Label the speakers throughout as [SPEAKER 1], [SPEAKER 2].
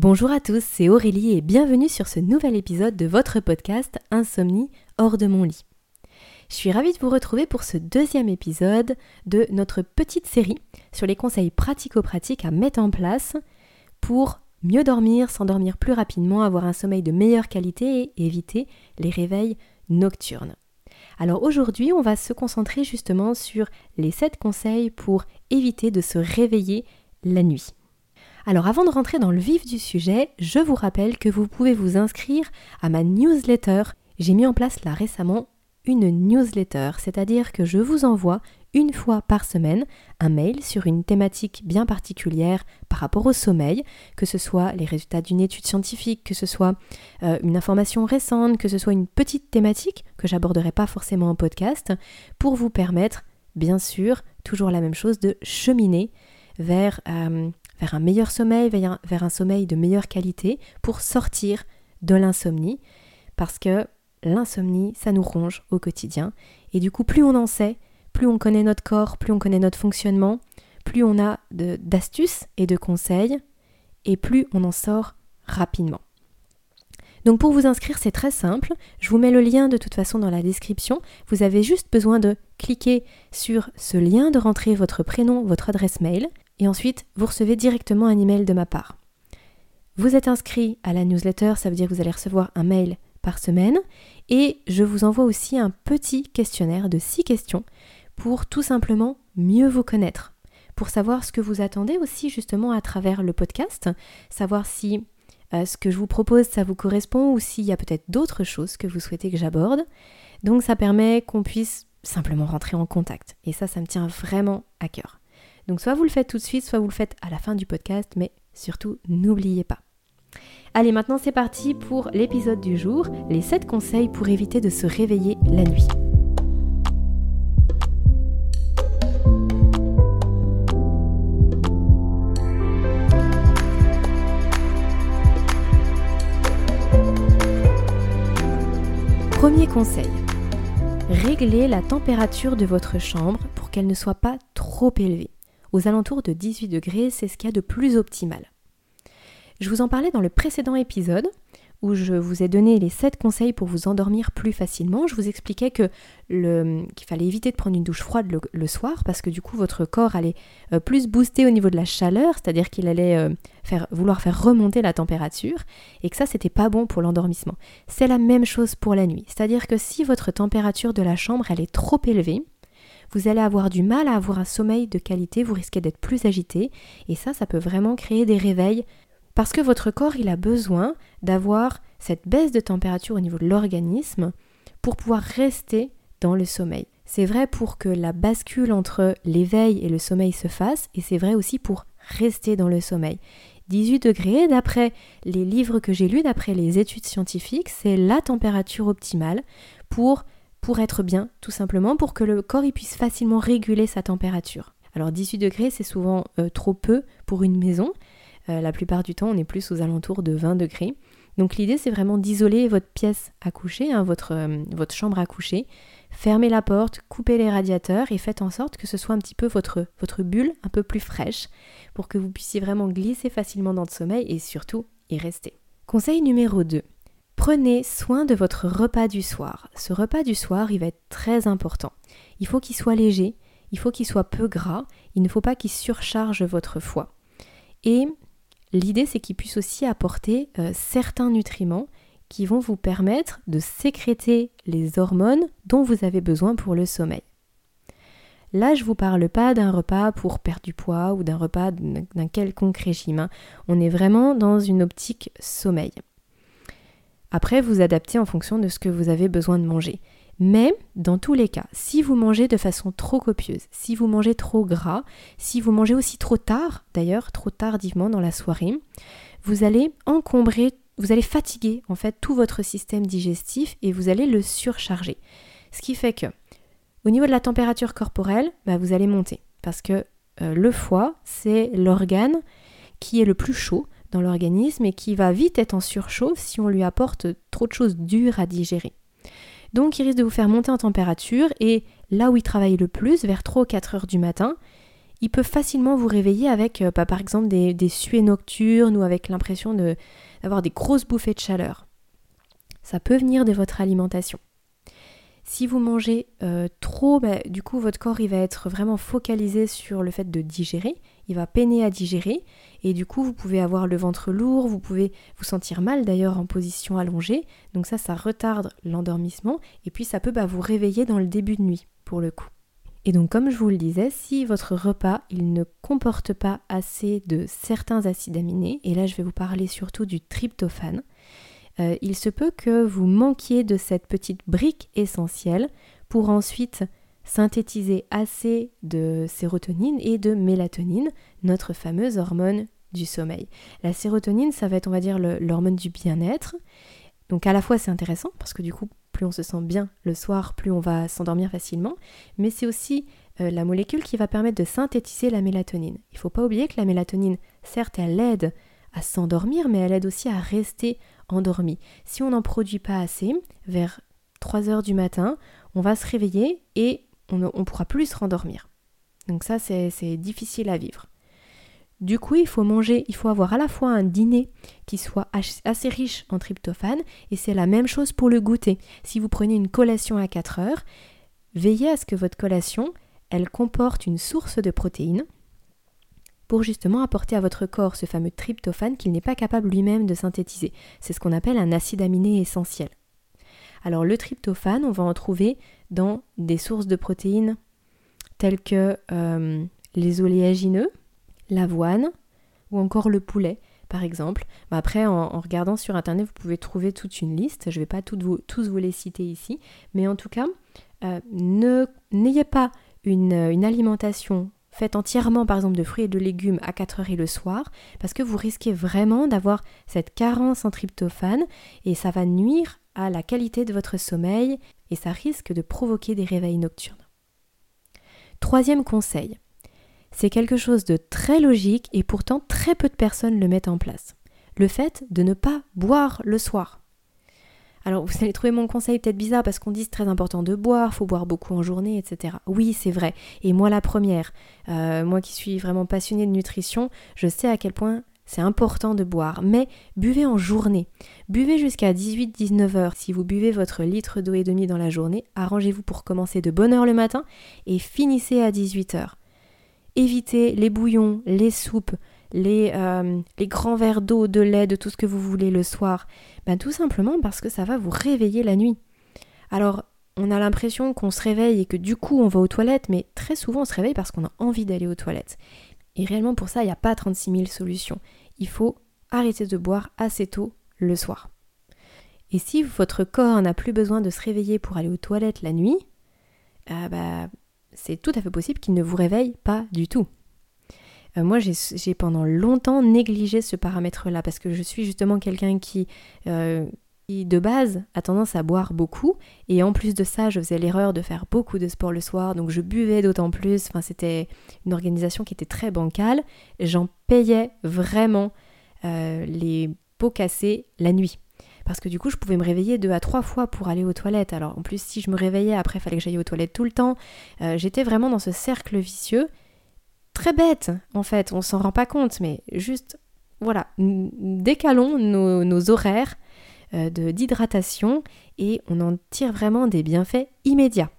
[SPEAKER 1] Bonjour à tous, c'est Aurélie et bienvenue sur ce nouvel épisode de votre podcast Insomnie hors de mon lit. Je suis ravie de vous retrouver pour ce deuxième épisode de notre petite série sur les conseils pratico-pratiques à mettre en place pour mieux dormir, s'endormir plus rapidement, avoir un sommeil de meilleure qualité et éviter les réveils nocturnes. Alors aujourd'hui, on va se concentrer justement sur les 7 conseils pour éviter de se réveiller la nuit. Alors avant de rentrer dans le vif du sujet, je vous rappelle que vous pouvez vous inscrire à ma newsletter. J'ai mis en place là récemment une newsletter, c'est-à-dire que je vous envoie une fois par semaine un mail sur une thématique bien particulière par rapport au sommeil, que ce soit les résultats d'une étude scientifique, que ce soit euh, une information récente, que ce soit une petite thématique que j'aborderai pas forcément en podcast, pour vous permettre, bien sûr, toujours la même chose, de cheminer vers, euh, vers un meilleur sommeil, vers un sommeil de meilleure qualité, pour sortir de l'insomnie, parce que l'insomnie, ça nous ronge au quotidien, et du coup, plus on en sait, plus on connaît notre corps, plus on connaît notre fonctionnement, plus on a d'astuces et de conseils, et plus on en sort rapidement. Donc pour vous inscrire, c'est très simple. Je vous mets le lien de toute façon dans la description. Vous avez juste besoin de cliquer sur ce lien, de rentrer votre prénom, votre adresse mail, et ensuite vous recevez directement un email de ma part. Vous êtes inscrit à la newsletter, ça veut dire que vous allez recevoir un mail par semaine, et je vous envoie aussi un petit questionnaire de 6 questions pour tout simplement mieux vous connaître, pour savoir ce que vous attendez aussi justement à travers le podcast, savoir si euh, ce que je vous propose ça vous correspond ou s'il y a peut-être d'autres choses que vous souhaitez que j'aborde. Donc ça permet qu'on puisse simplement rentrer en contact et ça ça me tient vraiment à cœur. Donc soit vous le faites tout de suite, soit vous le faites à la fin du podcast, mais surtout n'oubliez pas. Allez, maintenant c'est parti pour l'épisode du jour, les 7 conseils pour éviter de se réveiller la nuit. Premier conseil. Réglez la température de votre chambre pour qu'elle ne soit pas trop élevée. Aux alentours de 18 degrés, c'est ce qu'il y a de plus optimal. Je vous en parlais dans le précédent épisode où je vous ai donné les 7 conseils pour vous endormir plus facilement. Je vous expliquais que qu'il fallait éviter de prendre une douche froide le, soir parce que du coup votre corps allait euh, plus booster au niveau de la chaleur, c'est-à-dire qu'il allait euh, vouloir faire remonter la température et que ça c'était pas bon pour l'endormissement. C'est la même chose pour la nuit, c'est-à-dire que si votre température de la chambre elle est trop élevée, vous allez avoir du mal à avoir un sommeil de qualité, vous risquez d'être plus agité et ça ça peut vraiment créer des réveils parce que votre corps, il a besoin d'avoir cette baisse de température au niveau de l'organisme pour pouvoir rester dans le sommeil. C'est vrai pour que la bascule entre l'éveil et le sommeil se fasse, et c'est vrai aussi pour rester dans le sommeil. 18 degrés, d'après les livres que j'ai lus, d'après les études scientifiques, c'est la température optimale pour, pour être bien, tout simplement, pour que le corps puisse facilement réguler sa température. Alors 18 degrés, c'est souvent euh, trop peu pour une maison, euh, la plupart du temps, on est plus aux alentours de 20 degrés. Donc l'idée, c'est vraiment d'isoler votre pièce à coucher, hein, votre, euh, votre chambre à coucher. Fermez la porte, coupez les radiateurs et faites en sorte que ce soit un petit peu votre, votre bulle un peu plus fraîche pour que vous puissiez vraiment glisser facilement dans le sommeil et surtout y rester. Conseil numéro 2. Prenez soin de votre repas du soir. Ce repas du soir, il va être très important. Il faut qu'il soit léger, il faut qu'il soit peu gras, il ne faut pas qu'il surcharge votre foie. Et L'idée, c'est qu'il puisse aussi apporter euh, certains nutriments qui vont vous permettre de sécréter les hormones dont vous avez besoin pour le sommeil. Là, je ne vous parle pas d'un repas pour perdre du poids ou d'un repas d'un quelconque régime. Hein. On est vraiment dans une optique sommeil. Après, vous adaptez en fonction de ce que vous avez besoin de manger. Mais dans tous les cas, si vous mangez de façon trop copieuse, si vous mangez trop gras, si vous mangez aussi trop tard, d'ailleurs trop tardivement dans la soirée, vous allez encombrer, vous allez fatiguer en fait tout votre système digestif et vous allez le surcharger. Ce qui fait que au niveau de la température corporelle, bah, vous allez monter parce que euh, le foie, c'est l'organe qui est le plus chaud dans l'organisme et qui va vite être en surchauffe si on lui apporte trop de choses dures à digérer. Donc il risque de vous faire monter en température et là où il travaille le plus, vers 3 ou 4 heures du matin, il peut facilement vous réveiller avec, bah, par exemple, des, des suées nocturnes ou avec l'impression d'avoir des grosses bouffées de chaleur. Ça peut venir de votre alimentation. Si vous mangez euh, trop, bah, du coup votre corps il va être vraiment focalisé sur le fait de digérer, il va peiner à digérer. Et du coup vous pouvez avoir le ventre lourd, vous pouvez vous sentir mal d'ailleurs en position allongée, donc ça ça retarde l'endormissement. Et puis ça peut bah, vous réveiller dans le début de nuit pour le coup. Et donc comme je vous le disais, si votre repas il ne comporte pas assez de certains acides aminés, et là je vais vous parler surtout du tryptophane, euh, il se peut que vous manquiez de cette petite brique essentielle pour ensuite synthétiser assez de sérotonine et de mélatonine, notre fameuse hormone du sommeil. La sérotonine, ça va être, on va dire, l'hormone du bien-être. Donc à la fois c'est intéressant parce que du coup, plus on se sent bien le soir, plus on va s'endormir facilement, mais c'est aussi euh, la molécule qui va permettre de synthétiser la mélatonine. Il ne faut pas oublier que la mélatonine, certes, elle aide à s'endormir, mais elle aide aussi à rester endormi. Si on n'en produit pas assez, vers 3 heures du matin, on va se réveiller et on ne pourra plus se rendormir. Donc ça, c'est difficile à vivre. Du coup, il faut manger, il faut avoir à la fois un dîner qui soit assez riche en tryptophane, et c'est la même chose pour le goûter. Si vous prenez une collation à 4 heures, veillez à ce que votre collation, elle comporte une source de protéines, pour justement apporter à votre corps ce fameux tryptophane qu'il n'est pas capable lui-même de synthétiser. C'est ce qu'on appelle un acide aminé essentiel. Alors le tryptophane, on va en trouver dans des sources de protéines telles que euh, les oléagineux, l'avoine ou encore le poulet par exemple. après, en, regardant sur Internet, vous pouvez trouver toute une liste. Je ne vais pas tous vous les citer ici. Mais en tout cas, euh, n'ayez pas une, alimentation Faites entièrement par exemple de fruits et de légumes à 4 heures et le soir parce que vous risquez vraiment d'avoir cette carence en tryptophane et ça va nuire à la qualité de votre sommeil et ça risque de provoquer des réveils nocturnes. Troisième conseil, c'est quelque chose de très logique et pourtant très peu de personnes le mettent en place. Le fait de ne pas boire le soir. Alors vous allez trouver mon conseil peut-être bizarre parce qu'on dit c'est très important de boire, faut boire beaucoup en journée, etc. Oui, c'est vrai. Et moi la première, euh, moi qui suis vraiment passionnée de nutrition, je sais à quel point c'est important de boire, mais buvez en journée. Buvez jusqu'à 18-19 heures. Si vous buvez votre litre d'eau et demi dans la journée, arrangez-vous pour commencer de bonne heure le matin et finissez à 18 heures. Évitez les bouillons, les soupes, les, euh, les grands verres d'eau, de lait, de tout ce que vous voulez le soir ben, Tout simplement parce que ça va vous réveiller la nuit. Alors, on a l'impression qu'on se réveille et que du coup on va aux toilettes, mais très souvent on se réveille parce qu'on a envie d'aller aux toilettes. Et réellement pour ça, il n'y a pas 36 000 solutions. Il faut arrêter de boire assez tôt le soir. Et si votre corps n'a plus besoin de se réveiller pour aller aux toilettes la nuit, euh, bah, c'est tout à fait possible qu'il ne vous réveille pas du tout. Euh, moi, j'ai pendant longtemps négligé ce paramètre-là parce que je suis justement quelqu'un qui, euh, qui, de base, a tendance à boire beaucoup. Et en plus de ça, je faisais l'erreur de faire beaucoup de sport le soir, donc je buvais d'autant plus. C'était une organisation qui était très bancale. J'en payais vraiment euh, les pots cassés la nuit parce que du coup je pouvais me réveiller deux à trois fois pour aller aux toilettes. Alors en plus si je me réveillais après il fallait que j'aille aux toilettes tout le temps. J'étais vraiment dans ce cercle vicieux très bête en fait, on s'en rend pas compte, mais juste voilà, décalons nos, horaires euh, d'hydratation et on en tire vraiment des bienfaits immédiats.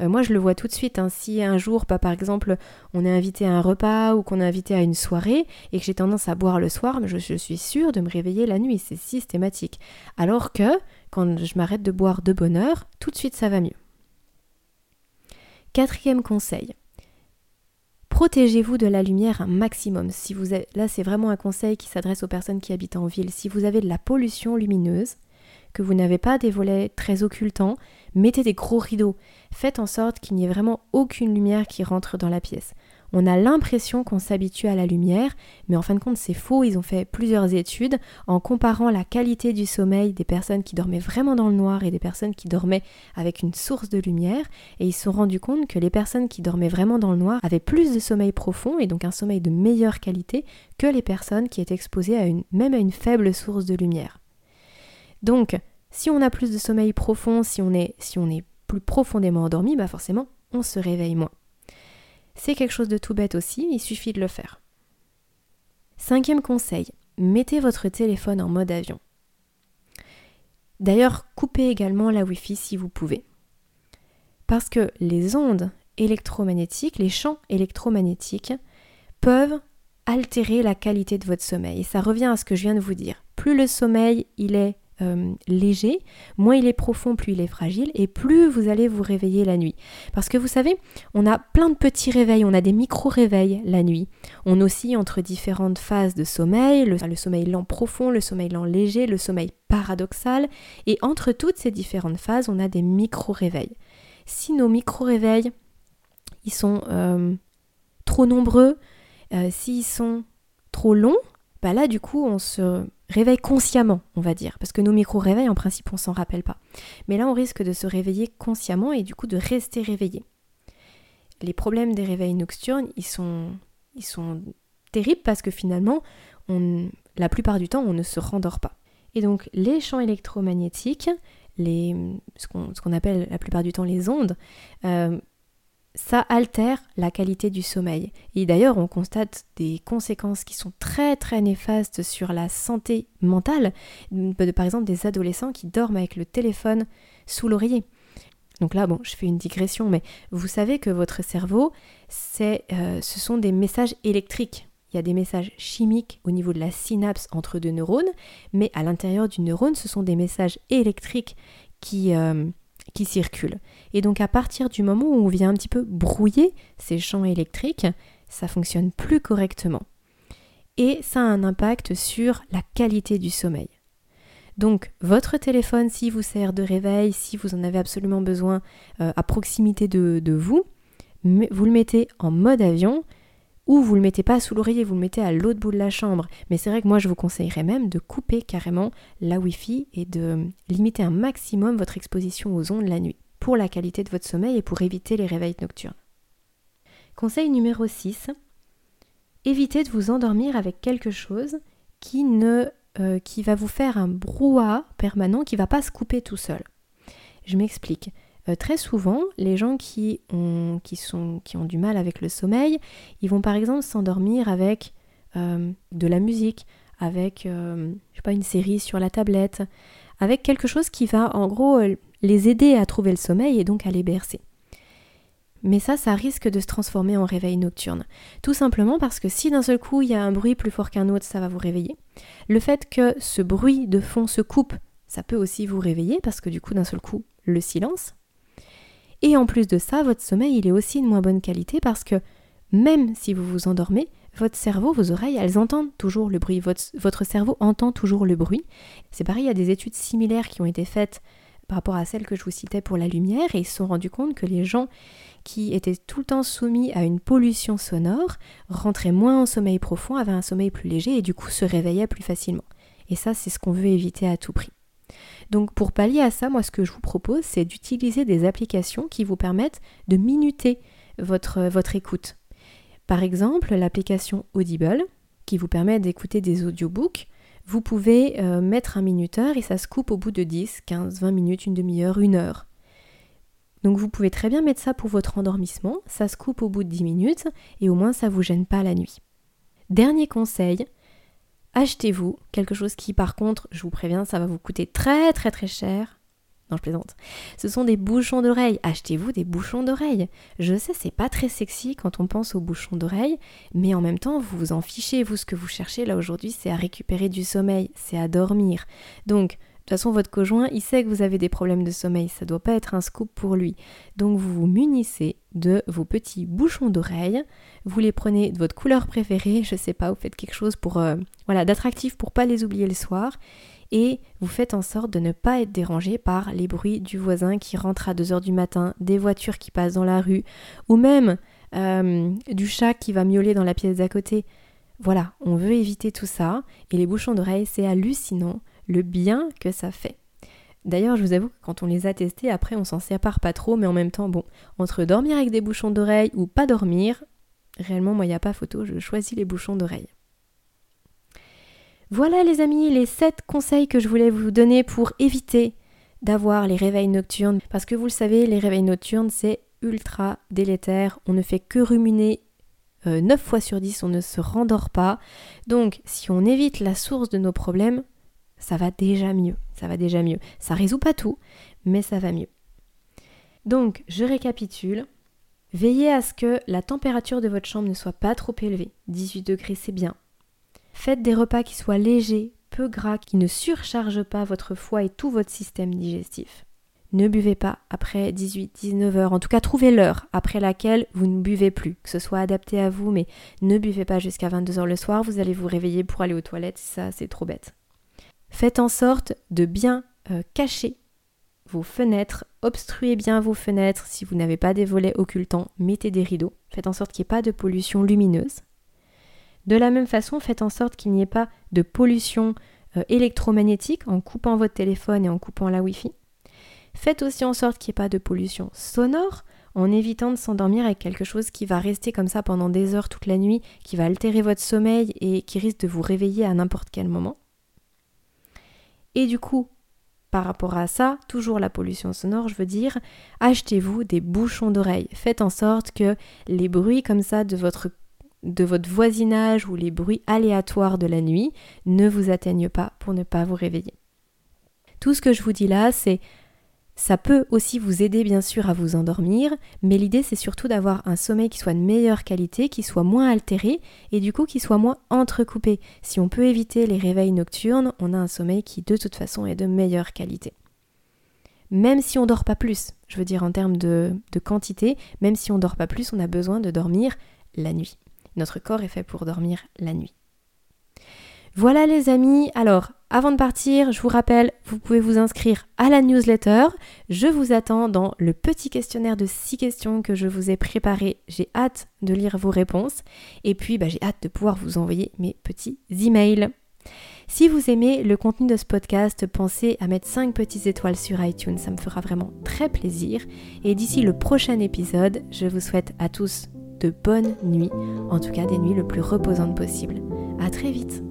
[SPEAKER 1] Euh, moi, je le vois tout de suite. Hein. si un jour, pas par exemple, on est invité à un repas ou qu'on est invité à une soirée et que j'ai tendance à boire le soir, je suis sûre de me réveiller la nuit. C'est systématique. Alors que quand je m'arrête de boire de bonne heure, tout de suite ça va mieux. Quatrième conseil, Protégez-vous de la lumière un maximum. Si vous là, c'est vraiment un conseil qui s'adresse aux personnes qui habitent en ville. Si vous avez de la pollution lumineuse, que vous n'avez pas des volets très occultants, mettez des gros rideaux. Faites en sorte qu'il n'y ait vraiment aucune lumière qui rentre dans la pièce on a l'impression qu'on s'habitue à la lumière, mais en fin de compte c'est faux. Ils ont fait plusieurs études en comparant la qualité du sommeil des personnes qui dormaient vraiment dans le noir et des personnes qui dormaient avec une source de lumière, et ils se sont rendus compte que les personnes qui dormaient vraiment dans le noir avaient plus de sommeil profond et donc un sommeil de meilleure qualité que les personnes qui étaient exposées à même à une faible source de lumière. Donc, si on a plus de sommeil profond, si on est, si on est plus profondément endormi, bah forcément on se réveille moins. C'est quelque chose de tout bête aussi, il suffit de le faire. Cinquième conseil, mettez votre téléphone en mode avion. D'ailleurs, coupez également la Wi-Fi si vous pouvez. Parce que les ondes électromagnétiques, les champs électromagnétiques, peuvent altérer la qualité de votre sommeil. Et ça revient à ce que je viens de vous dire. Plus le sommeil il est euh, léger, moins il est profond, plus il est fragile, et plus vous allez vous réveiller la nuit. Parce que vous savez, on a plein de petits réveils, on a des micro-réveils la nuit. On oscille entre différentes phases de sommeil, le, sommeil lent profond, le sommeil lent léger, le sommeil paradoxal, et entre toutes ces différentes phases, on a des micro-réveils. Si nos micro-réveils, ils sont euh, trop nombreux, euh, s'ils sont trop longs, bah là du coup on se réveille consciemment, on va dire, parce que nos micro-réveils, en principe, on s'en rappelle pas. Mais là, on risque de se réveiller consciemment et du coup de rester réveillé. Les problèmes des réveils nocturnes, ils sont, terribles parce que finalement, la plupart du temps, on ne se rendort pas. Et donc, les champs électromagnétiques, ce qu'on appelle la plupart du temps les ondes, euh, ça altère la qualité du sommeil. Et d'ailleurs, on constate des conséquences qui sont très très néfastes sur la santé mentale, par exemple des adolescents qui dorment avec le téléphone sous l'oreiller. Donc là, bon, je fais une digression, mais vous savez que votre cerveau, euh, ce sont des messages électriques. Il y a des messages chimiques au niveau de la synapse entre deux neurones, mais à l'intérieur du neurone, ce sont des messages électriques qui, euh, qui circulent. Et donc à partir du moment où on vient un petit peu brouiller ces champs électriques, ça fonctionne plus correctement. Et ça a un impact sur la qualité du sommeil. Donc votre téléphone, si vous sert de réveil, si vous en avez absolument besoin euh, à proximité de, de vous, vous le mettez en mode avion ou vous le mettez pas sous l'oreiller, vous le mettez à l'autre bout de la chambre. Mais c'est vrai que moi je vous conseillerais même de couper carrément la Wi-Fi et de limiter un maximum votre exposition aux ondes la nuit pour la qualité de votre sommeil et pour éviter les réveils nocturnes. Conseil numéro 6. Évitez de vous endormir avec quelque chose qui ne euh, qui va vous faire un brouhaha permanent qui va pas se couper tout seul. Je m'explique. Euh, très souvent, les gens qui ont, du mal avec le sommeil, ils vont par exemple s'endormir avec euh, de la musique, avec euh, je sais pas, une série sur la tablette, avec quelque chose qui va en gros les aider à trouver le sommeil et donc à les bercer. Mais ça, ça risque de se transformer en réveil nocturne. Tout simplement parce que si d'un seul coup il y a un bruit plus fort qu'un autre, ça va vous réveiller. Le fait que ce bruit de fond se coupe, ça peut aussi vous réveiller parce que du coup d'un seul coup, le silence, et en plus de ça, votre sommeil, il est aussi de moins bonne qualité parce que même si vous vous endormez, votre cerveau, vos oreilles, elles entendent toujours le bruit. Votre, cerveau entend toujours le bruit. C'est pareil, il y a des études similaires qui ont été faites par rapport à celles que je vous citais pour la lumière et ils se sont rendus compte que les gens qui étaient tout le temps soumis à une pollution sonore rentraient moins en sommeil profond, avaient un sommeil plus léger et du coup se réveillaient plus facilement. Et ça, c'est ce qu'on veut éviter à tout prix. Donc pour pallier à ça, moi ce que je vous propose, c'est d'utiliser des applications qui vous permettent de minuter votre, votre écoute. Par exemple, l'application Audible, qui vous permet d'écouter des audiobooks, vous pouvez euh, mettre un minuteur et ça se coupe au bout de 10, 15, 20 minutes, une demi-heure, une heure. Donc vous pouvez très bien mettre ça pour votre endormissement, ça se coupe au bout de 10 minutes et au moins ça ne vous gêne pas la nuit. Dernier conseil, achetez-vous quelque chose qui, par contre, je vous préviens, ça va vous coûter très très très cher. Non, je plaisante. Ce sont des bouchons d'oreilles. Achetez-vous des bouchons d'oreilles. Je sais, c'est pas très sexy quand on pense aux bouchons d'oreilles, mais en même temps, vous vous en fichez. Vous, ce que vous cherchez là aujourd'hui, c'est à récupérer du sommeil, c'est à dormir. Donc, toute façon, votre conjoint, il sait que vous avez des problèmes de sommeil, ça doit pas être un scoop pour lui. Donc vous vous munissez de vos petits bouchons d'oreilles, vous les prenez de votre couleur préférée, je sais pas, vous faites quelque chose pour euh, voilà, d'attractif pour pas les oublier le soir. Et vous faites en sorte de ne pas être dérangé par les bruits du voisin qui rentre à 2h du matin, des voitures qui passent dans la rue ou même euh, du chat qui va miauler dans la pièce d'à côté. Voilà, on veut éviter tout ça. Et les bouchons d'oreilles, c'est hallucinant le bien que ça fait. D'ailleurs, je vous avoue que quand on les a testés, après on s'en sépare pas trop, mais en même temps, bon, entre dormir avec des bouchons d'oreilles ou pas dormir, réellement, moi, il n'y a pas photo, je choisis les bouchons d'oreilles. Voilà les amis, les 7 conseils que je voulais vous donner pour éviter d'avoir les réveils nocturnes. Parce que vous le savez, les réveils nocturnes, c'est ultra délétère. On ne fait que ruminer 9 euh, fois sur 10, on ne se rendort pas. Donc, si on évite la source de nos problèmes, ça va déjà mieux. Ça va déjà mieux. Ça résout pas tout, mais ça va mieux. Donc, je récapitule. Veillez à ce que la température de votre chambre ne soit pas trop élevée. 18 degrés, c'est bien. Faites des repas qui soient légers, peu gras, qui ne surchargent pas votre foie et tout votre système digestif. Ne buvez pas après 18-19 heures. En tout cas, trouvez l'heure après laquelle vous ne buvez plus. Que ce soit adapté à vous, mais ne buvez pas jusqu'à 22 heures le soir. Vous allez vous réveiller pour aller aux toilettes. Ça, c'est trop bête. Faites en sorte de bien euh, cacher vos fenêtres. Obstruez bien vos fenêtres. Si vous n'avez pas des volets occultants, mettez des rideaux. Faites en sorte qu'il n'y ait pas de pollution lumineuse. De la même façon, faites en sorte qu'il n'y ait pas de pollution euh, électromagnétique en coupant votre téléphone et en coupant la Wi-Fi. Faites aussi en sorte qu'il n'y ait pas de pollution sonore en évitant de s'endormir avec quelque chose qui va rester comme ça pendant des heures toute la nuit, qui va altérer votre sommeil et qui risque de vous réveiller à n'importe quel moment. Et du coup, par rapport à ça, toujours la pollution sonore, je veux dire, achetez-vous des bouchons d'oreilles. Faites en sorte que les bruits comme ça de votre de votre voisinage ou les bruits aléatoires de la nuit ne vous atteignent pas pour ne pas vous réveiller. Tout ce que je vous dis là, c'est ça peut aussi vous aider bien sûr à vous endormir, mais l'idée c'est surtout d'avoir un sommeil qui soit de meilleure qualité, qui soit moins altéré et du coup qui soit moins entrecoupé. Si on peut éviter les réveils nocturnes, on a un sommeil qui de toute façon est de meilleure qualité. Même si on dort pas plus, je veux dire en termes de, quantité, même si on dort pas plus, on a besoin de dormir la nuit. Notre corps est fait pour dormir la nuit. Voilà les amis, alors avant de partir, je vous rappelle, vous pouvez vous inscrire à la newsletter. Je vous attends dans le petit questionnaire de 6 questions que je vous ai préparé. J'ai hâte de lire vos réponses et puis bah, j'ai hâte de pouvoir vous envoyer mes petits emails. Si vous aimez le contenu de ce podcast, pensez à mettre 5 petites étoiles sur iTunes, ça me fera vraiment très plaisir. Et d'ici le prochain épisode, je vous souhaite à tous de bonnes nuits, en tout cas des nuits le plus reposantes possible. À très vite